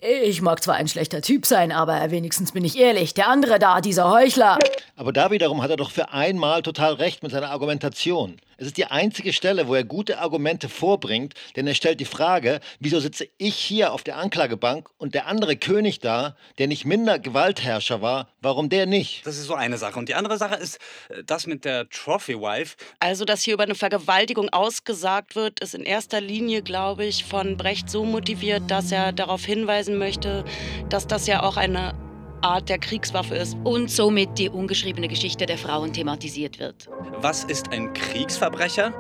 Speaker 9: ich mag zwar ein schlechter Typ sein, aber wenigstens bin ich ehrlich. Der andere da, dieser Heuchler.
Speaker 4: Aber da wiederum hat er doch für einmal total recht mit seiner Argumentation. Es ist die einzige Stelle, wo er gute Argumente vorbringt, denn er stellt die Frage, wieso sitze ich hier auf der Anklagebank und der andere König da, der nicht minder Gewaltherrscher war, warum der nicht?
Speaker 29: Das ist so eine Sache. Und die andere Sache ist äh, das mit der Trophy Wife.
Speaker 18: Also, dass hier über eine Vergewaltigung ausgesagt wird, ist in erster Linie, glaube ich, von Brecht so motiviert, dass er darauf hinweisen möchte, dass das ja auch eine Art der Kriegswaffe ist.
Speaker 9: Und somit die ungeschriebene Geschichte der Frauen thematisiert wird.
Speaker 29: Was ist ein Kriegsverbrecher?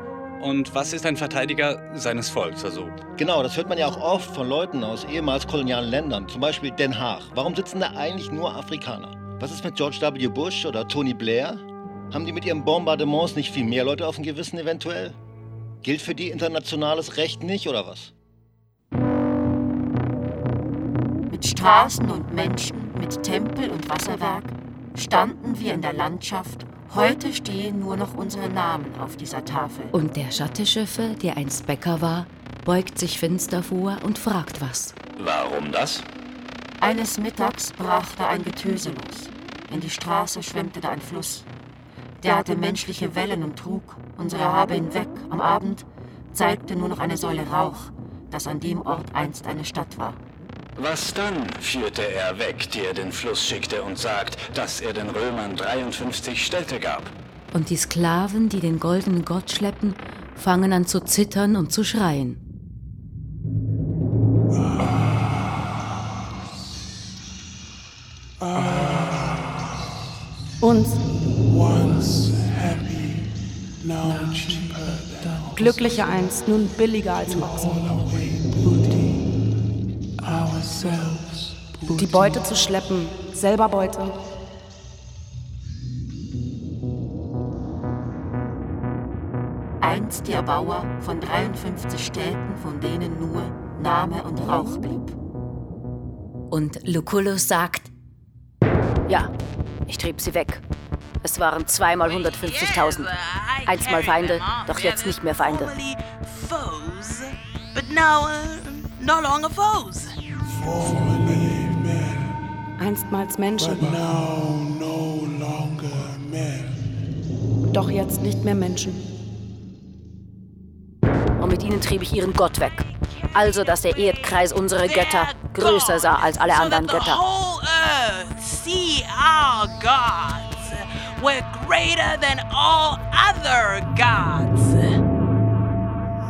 Speaker 29: Und was ist ein Verteidiger seines Volks? Also
Speaker 4: genau, das hört man ja auch oft von Leuten aus ehemals kolonialen Ländern, zum Beispiel Den Haag. Warum sitzen da eigentlich nur Afrikaner? Was ist mit George W. Bush oder Tony Blair? Haben die mit ihren Bombardements nicht viel mehr Leute auf dem Gewissen eventuell? Gilt für die internationales Recht nicht oder was?
Speaker 9: Mit Straßen und Menschen, mit Tempel und Wasserwerk standen wir in der Landschaft. Heute stehen nur noch unsere Namen auf dieser Tafel. Und der Schatteschiffe, der einst Bäcker war, beugt sich finster vor und fragt was.
Speaker 29: Warum das?
Speaker 9: Eines Mittags brach da ein Getöse los. In die Straße schwemmte da ein Fluss. Der hatte menschliche Wellen und trug unsere Habe hinweg. Am Abend zeigte nur noch eine Säule Rauch, das an dem Ort einst eine Stadt war.
Speaker 29: Was dann führte er weg, die er den Fluss schickte und sagt, dass er den Römern 53 Städte gab.
Speaker 9: Und die Sklaven, die den goldenen Gott schleppen, fangen an zu zittern und zu schreien.
Speaker 26: Than
Speaker 23: Glücklicher einst, nun billiger als Ochsen. Die Beute zu schleppen, selber Beute.
Speaker 9: Einst der Bauer von 53 Städten, von denen nur Name und Rauch blieb. Und Lucullus sagt: Ja, ich trieb sie weg. Es waren zweimal 150.000. Einstmal Feinde, doch jetzt nicht mehr Feinde.
Speaker 19: Foes, but now uh, no longer foes.
Speaker 26: Men,
Speaker 23: Einstmals Menschen,
Speaker 26: but now no longer men.
Speaker 23: doch jetzt nicht mehr Menschen.
Speaker 9: Und mit ihnen trieb ich ihren Gott weg. Also, dass der Erdkreis unsere Götter größer sah als alle anderen
Speaker 19: The
Speaker 9: Götter.
Speaker 19: whole earth see our gods were greater than all other gods.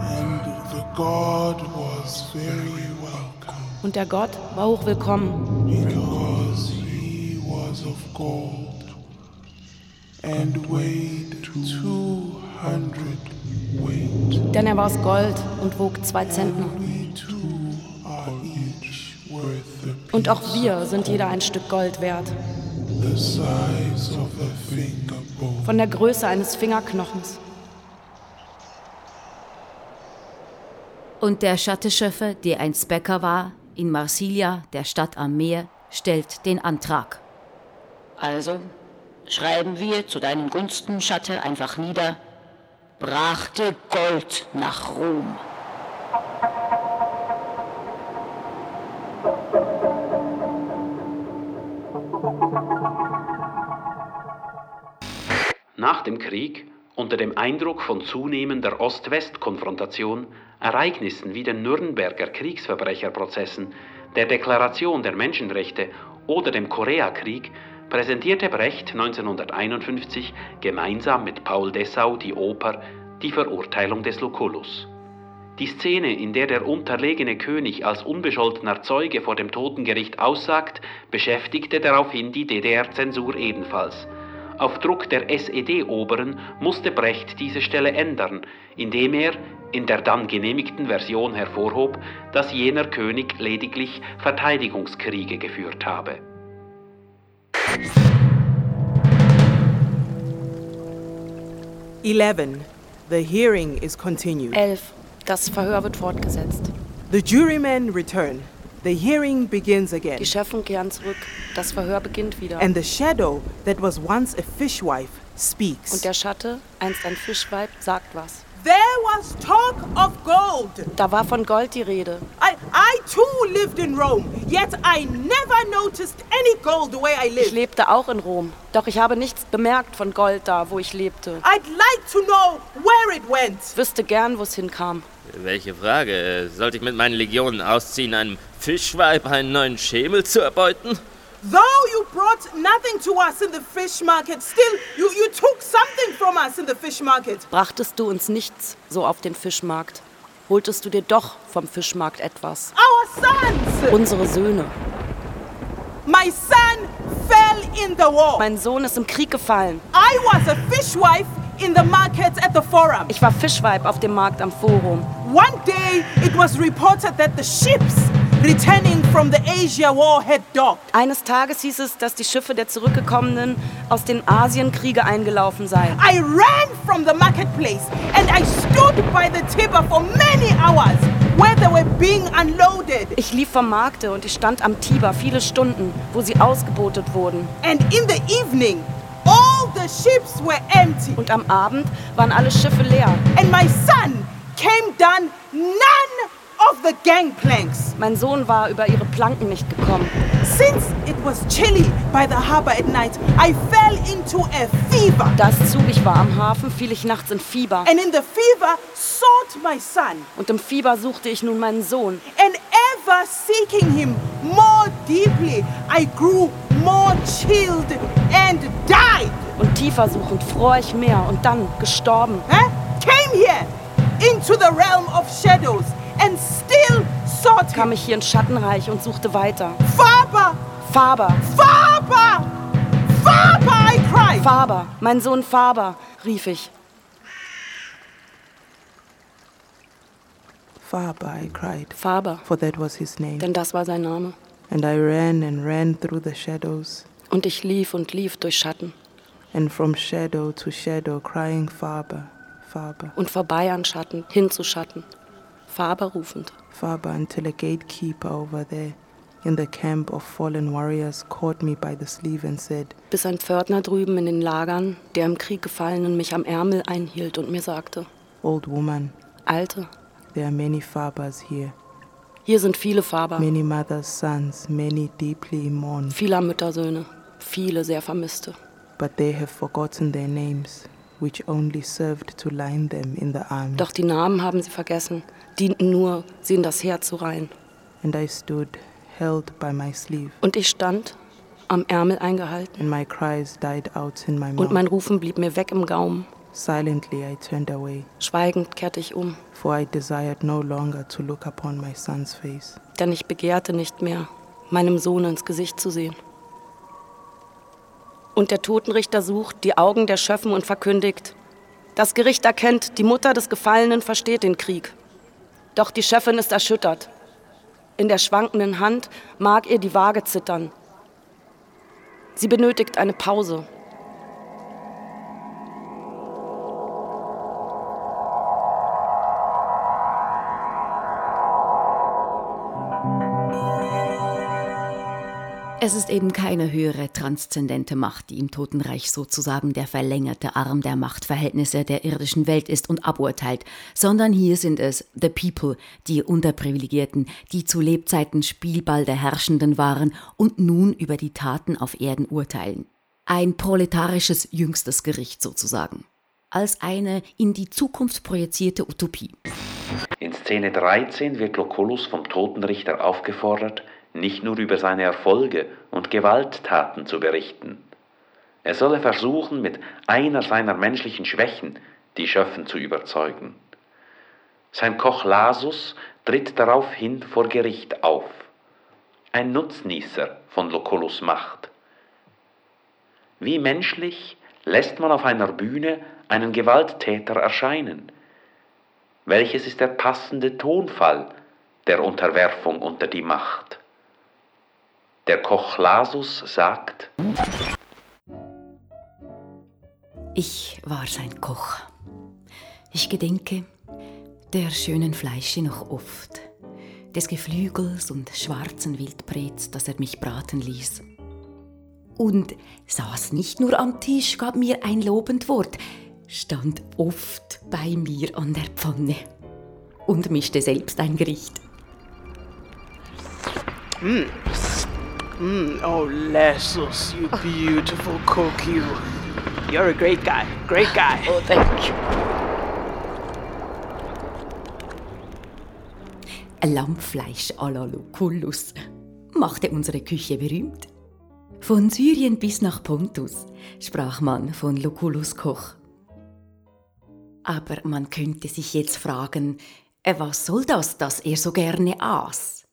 Speaker 26: And the God was very welcome
Speaker 23: Und der Gott war hochwillkommen,
Speaker 26: gold and weighed 200 weight.
Speaker 23: denn er war aus Gold und wog zwei Zentner.
Speaker 26: We two are each worth a
Speaker 23: Und auch wir sind jeder ein Stück Gold wert.
Speaker 26: The size of a fingerbone.
Speaker 23: Von der Größe eines Fingerknochens.
Speaker 9: Und der Schattenschöffe, der einst Bäcker war, in Marsilia, der Stadt am Meer, stellt den Antrag.
Speaker 20: Also schreiben wir zu deinen Gunsten, Schatte, einfach nieder. Brachte Gold nach Rom.
Speaker 2: Nach dem Krieg, unter dem Eindruck von zunehmender Ost-West-Konfrontation, Ereignissen wie den Nürnberger Kriegsverbrecherprozessen, der Deklaration der Menschenrechte oder dem Koreakrieg, präsentierte Brecht 1951 gemeinsam mit Paul Dessau die Oper Die Verurteilung des Lucullus. Die Szene, in der der unterlegene König als unbescholtener Zeuge vor dem Totengericht aussagt, beschäftigte daraufhin die DDR-Zensur ebenfalls. Auf Druck der SED-Oberen musste Brecht diese Stelle ändern, indem er in der dann genehmigten Version hervorhob, dass jener König lediglich Verteidigungskriege geführt habe.
Speaker 5: Eleven. The hearing is continued.
Speaker 23: Elf. Das Verhör wird fortgesetzt.
Speaker 5: The jurymen return. The hearing begins
Speaker 23: Die
Speaker 5: again.
Speaker 23: Schöffen kehren zurück. Das Verhör beginnt wieder.
Speaker 5: And the shadow that was once a fishwife speaks.
Speaker 23: Und der Schatte, einst ein Fischweib, sagt was.
Speaker 5: There was talk of gold.
Speaker 23: Da war von Gold die Rede.
Speaker 5: I, I too lived in Rome, yet I never noticed any gold where I
Speaker 23: Ich
Speaker 5: lived.
Speaker 23: lebte auch in Rom, doch ich habe nichts bemerkt von Gold da, wo ich lebte.
Speaker 5: I'd like to know where it went.
Speaker 23: Wüsste gern, wo es hinkam.
Speaker 22: Welche Frage? Sollte ich mit meinen Legionen ausziehen, einem Fischweib einen neuen Schemel zu erbeuten?
Speaker 5: Though you brought nothing to us in the fish market, still you, you took something from us in the fish market.
Speaker 23: Brachtest du uns nichts so auf den Fischmarkt, holtest du dir doch vom Fischmarkt etwas.
Speaker 5: Our sons.
Speaker 23: Unsere Söhne.
Speaker 5: My son fell in the war.
Speaker 23: Mein Sohn ist im Krieg gefallen.
Speaker 5: I was a fishwife in the market at the forum.
Speaker 23: Ich war Fischweib auf dem Markt am Forum.
Speaker 5: One day it was reported that the ships returning from the Asia war had docked.
Speaker 23: Eines Tages hieß es, dass die Schiffe der Zurückgekommenen aus den Asienkriege eingelaufen seien.
Speaker 5: I ran from the marketplace and I stood by the Tiber for many hours where they were being unloaded.
Speaker 23: Ich lief vom Markte und ich stand am Tiber viele Stunden, wo sie ausgebotet wurden.
Speaker 5: And in the evening, all the ships were empty.
Speaker 23: Und am Abend waren alle Schiffe leer.
Speaker 5: And my son came down none of the gangplanks.
Speaker 23: Mein Sohn war über ihre Planken nicht gekommen.
Speaker 5: Since it was chilly by the harbor at night, I fell into a fever.
Speaker 23: Da es zugig war am Hafen, fiel ich nachts in Fieber.
Speaker 5: And in the fever, sought my son.
Speaker 23: Und im Fieber suchte ich nun meinen Sohn.
Speaker 5: And ever seeking him more deeply, I grew more chilled and died.
Speaker 23: Und tiefer suchend fror ich mehr und dann gestorben.
Speaker 5: Huh? Came here into the realm of shadows and still sought
Speaker 23: Kam ich hier ins Schattenreich und suchte weiter.
Speaker 5: Faber,
Speaker 23: Faber,
Speaker 5: Faber, Faber, I cried.
Speaker 23: Faber, mein Sohn Faber, rief ich.
Speaker 5: Faber, I cried,
Speaker 23: Faber,
Speaker 5: for that was his name.
Speaker 23: denn das war sein Name.
Speaker 5: And I ran and ran through the shadows,
Speaker 23: Und ich lief und lief durch Schatten
Speaker 5: and from shadow to shadow, crying, Faber, Faber,
Speaker 23: und vorbei an Schatten, hin zu Schatten. Faber rufend.
Speaker 5: Faber, until a gatekeeper over there in the camp of fallen warriors caught me by the sleeve and said,
Speaker 23: Bis ein Pförtner drüben in den Lagern, der im Krieg Gefallenen mich am Ärmel einhielt und mir sagte:
Speaker 5: Old woman,
Speaker 23: Alte,
Speaker 5: there are many Fabers here,
Speaker 23: hier sind viele Faber,
Speaker 5: many mothers' sons, many deeply mourned,
Speaker 23: vieler Müttersöhne, viele sehr Vermisste.
Speaker 5: but they have forgotten their names, which only served to line them in the army.
Speaker 23: Doch die Namen haben sie vergessen, dienten nur, sie in das Herz zu reihen.
Speaker 5: And I stood, held by my sleeve,
Speaker 23: Und ich stand, am Ärmel eingehalten,
Speaker 5: and my cries died out in my
Speaker 23: und mein Rufen blieb mir weg im Gaumen.
Speaker 5: Silently I turned away,
Speaker 23: Schweigend kehrte ich um,
Speaker 5: for I desired no longer to look upon my son's face.
Speaker 23: denn ich begehrte nicht mehr, meinem Sohn ins Gesicht zu sehen. Und der Totenrichter sucht die Augen der Schöffen und verkündigt, das Gericht erkennt, die Mutter des Gefallenen versteht den Krieg. Doch die Chefin ist erschüttert. In der schwankenden Hand mag ihr die Waage zittern. Sie benötigt eine Pause.
Speaker 9: Es ist eben keine höhere transzendente Macht, die im Totenreich sozusagen der verlängerte Arm der Machtverhältnisse der irdischen Welt ist und aburteilt, sondern hier sind es The People, die Unterprivilegierten, die zu Lebzeiten Spielball der Herrschenden waren und nun über die Taten auf Erden urteilen. Ein proletarisches jüngstes Gericht sozusagen. Als eine in die Zukunft projizierte Utopie.
Speaker 2: In Szene 13 wird Lucullus vom Totenrichter aufgefordert, nicht nur über seine Erfolge und Gewalttaten zu berichten. Er solle versuchen, mit einer seiner menschlichen Schwächen die Schöffen zu überzeugen. Sein Koch Lasus tritt daraufhin vor Gericht auf. Ein Nutznießer von Lucullus Macht. Wie menschlich lässt man auf einer Bühne einen Gewalttäter erscheinen? Welches ist der passende Tonfall der Unterwerfung unter die Macht? Der Koch Lasus sagt,
Speaker 9: Ich war sein Koch. Ich gedenke der schönen Fleische noch oft, des Geflügels und schwarzen Wildbrets, das er mich braten ließ. Und saß nicht nur am Tisch, gab mir ein lobend Wort, stand oft bei mir an der Pfanne und mischte selbst ein Gericht.
Speaker 30: Mm. Mm. Oh, Lassus, you beautiful cook, you. You're a great guy. Great guy.
Speaker 9: Oh, thank you. Lammfleisch à la Lucullus machte unsere Küche berühmt. Von Syrien bis nach Pontus sprach man von Lucullus Koch. Aber man könnte sich jetzt fragen, äh, was soll das, dass er so gerne aß?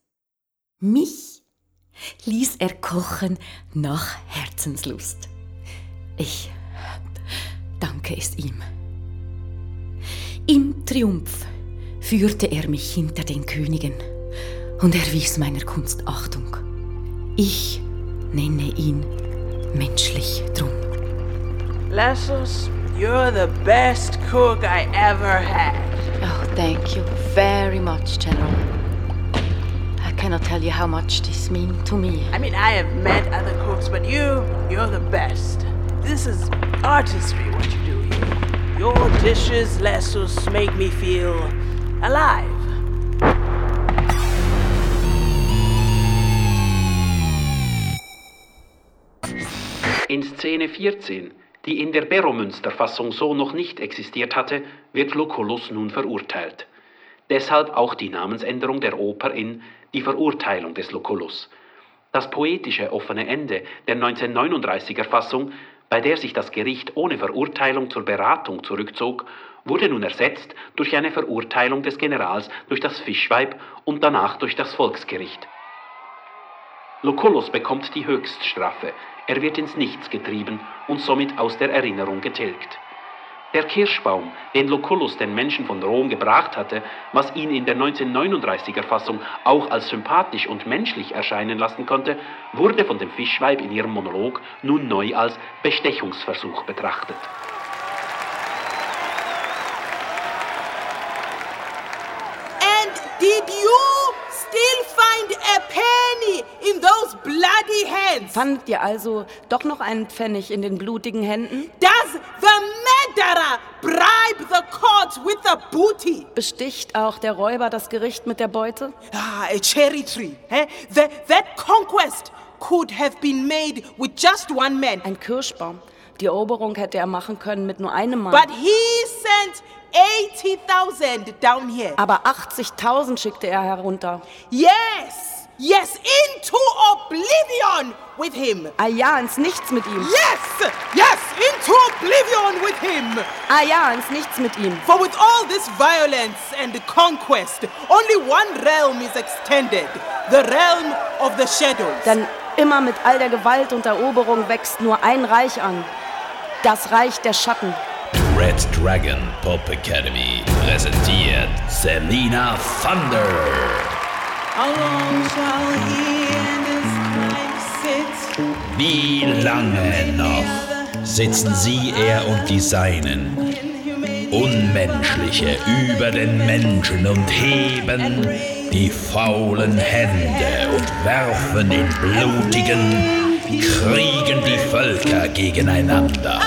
Speaker 9: Mich ließ er kochen nach Herzenslust. Ich danke es ihm. Im Triumph führte er mich hinter den Königen und erwies meiner Kunst Achtung. Ich nenne ihn menschlich drum.
Speaker 30: Lassus, you're the best cook I ever had.
Speaker 9: Oh, thank you very much, General. I cannot tell you how much this means to me.
Speaker 30: I mean, I have met other cooks, but you, you're the best. This is artistry, what you do here. Your dishes, Lassus, make me feel alive.
Speaker 2: In Szene 14, die in der Beromünster-Fassung so noch nicht existiert hatte, wird Lucullus nun verurteilt. Deshalb auch die Namensänderung der Oper in Die Verurteilung des Lucullus. Das poetische offene Ende der 1939er Fassung, bei der sich das Gericht ohne Verurteilung zur Beratung zurückzog, wurde nun ersetzt durch eine Verurteilung des Generals durch das Fischweib und danach durch das Volksgericht. Lucullus bekommt die Höchststrafe, er wird ins Nichts getrieben und somit aus der Erinnerung getilgt. Der Kirschbaum, den Lucullus den Menschen von Rom gebracht hatte, was ihn in der 1939er Fassung auch als sympathisch und menschlich erscheinen lassen konnte, wurde von dem Fischweib in ihrem Monolog nun neu als Bestechungsversuch betrachtet.
Speaker 5: And did you still find a penny in those bloody hands?
Speaker 23: Fandet ihr also doch noch einen Pfennig in den blutigen Händen?
Speaker 5: Does the murderer bribe the court with the booty?
Speaker 23: Besticht auch der Räuber das Gericht mit der Beute?
Speaker 5: Ah, a cherry tree. Eh? That, that conquest could have been made with just one man.
Speaker 23: Ein Kirschbaum. Die Eroberung hätte er machen können mit nur einem Mann.
Speaker 5: But he sent 80,000 down here.
Speaker 23: Aber 80.000 schickte er herunter.
Speaker 5: Yes! Yes, into oblivion with him.
Speaker 23: Ah ja, ins Nichts mit ihm.
Speaker 5: Yes! Yes, into oblivion with him.
Speaker 23: Ah ja, ins Nichts mit ihm.
Speaker 5: For with all this violence and conquest, only one realm is extended. The realm of the shadows.
Speaker 23: Denn immer mit all der Gewalt und Eroberung wächst nur ein Reich an. Das Reich der Schatten.
Speaker 31: Red Dragon Pop Academy präsentiert Selina Thunder.
Speaker 3: Wie lange noch sitzen Sie, er und die Seinen, Unmenschliche über den Menschen und heben die faulen Hände und werfen in blutigen Kriegen die Völker gegeneinander.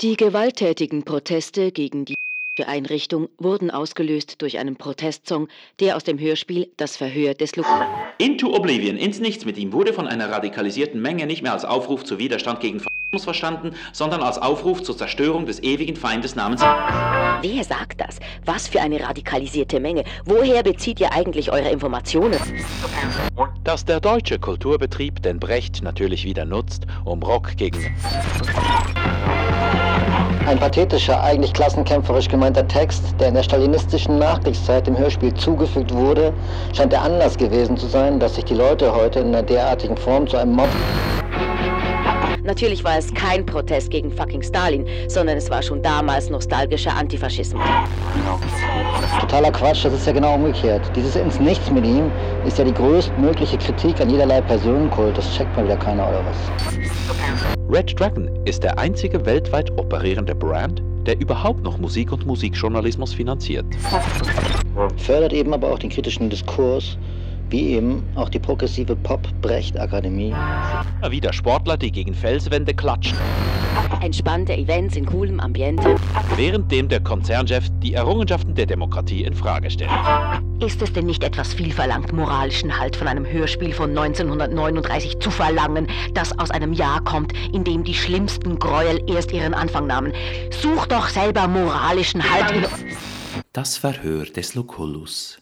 Speaker 32: Die gewalttätigen Proteste gegen die Einrichtung wurden ausgelöst durch einen Protestsong, der aus dem Hörspiel Das Verhör des Luk
Speaker 2: Into Oblivion, ins Nichts mit ihm, wurde von einer radikalisierten Menge nicht mehr als Aufruf zu Widerstand gegen Faschismus verstanden, sondern als Aufruf zur Zerstörung des ewigen Feindes namens
Speaker 9: Wer sagt das? Was für eine radikalisierte Menge? Woher bezieht ihr eigentlich eure Informationen?
Speaker 2: Dass der deutsche Kulturbetrieb den Brecht natürlich wieder nutzt, um Rock gegen
Speaker 4: Ein pathetischer, eigentlich klassenkämpferisch gemeinter Text, der in der stalinistischen Nachkriegszeit dem Hörspiel zugefügt wurde, scheint der Anlass gewesen zu sein, dass sich die Leute heute in einer derartigen Form zu einem Mob
Speaker 9: Natürlich war es kein Protest gegen fucking Stalin, sondern es war schon damals nostalgischer Antifaschismus.
Speaker 4: Totaler Quatsch, das ist ja genau umgekehrt. Dieses ins Nichts mit ihm ist ja die größtmögliche Kritik an jederlei Personenkult. Das checkt mal wieder keiner oder was?
Speaker 2: Red Dragon ist der einzige weltweit operierende Brand, der überhaupt noch Musik und Musikjournalismus finanziert.
Speaker 4: Fördert eben aber auch den kritischen Diskurs, wie eben auch die progressive Pop-Brecht-Akademie.
Speaker 2: Wieder Sportler, die gegen Felswände klatschen,
Speaker 9: Entspannte Events in coolem Ambiente.
Speaker 2: währenddem der Konzernchef die Errungenschaften der Demokratie in Frage stellt.
Speaker 9: Ist es denn nicht etwas viel verlangt, moralischen Halt von einem Hörspiel von 1939 zu verlangen, das aus einem Jahr kommt, in dem die schlimmsten Gräuel erst ihren Anfang nahmen? Such doch selber moralischen Halt in...
Speaker 33: Das Verhör des Lucullus.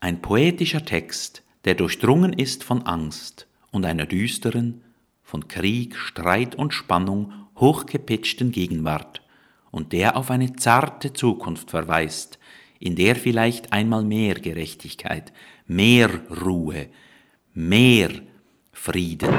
Speaker 33: Ein poetischer Text, der durchdrungen ist von Angst und einer düsteren, von Krieg, Streit und Spannung hochgepitchten Gegenwart und der auf eine zarte Zukunft verweist, in der vielleicht einmal mehr Gerechtigkeit, mehr Ruhe, mehr Frieden.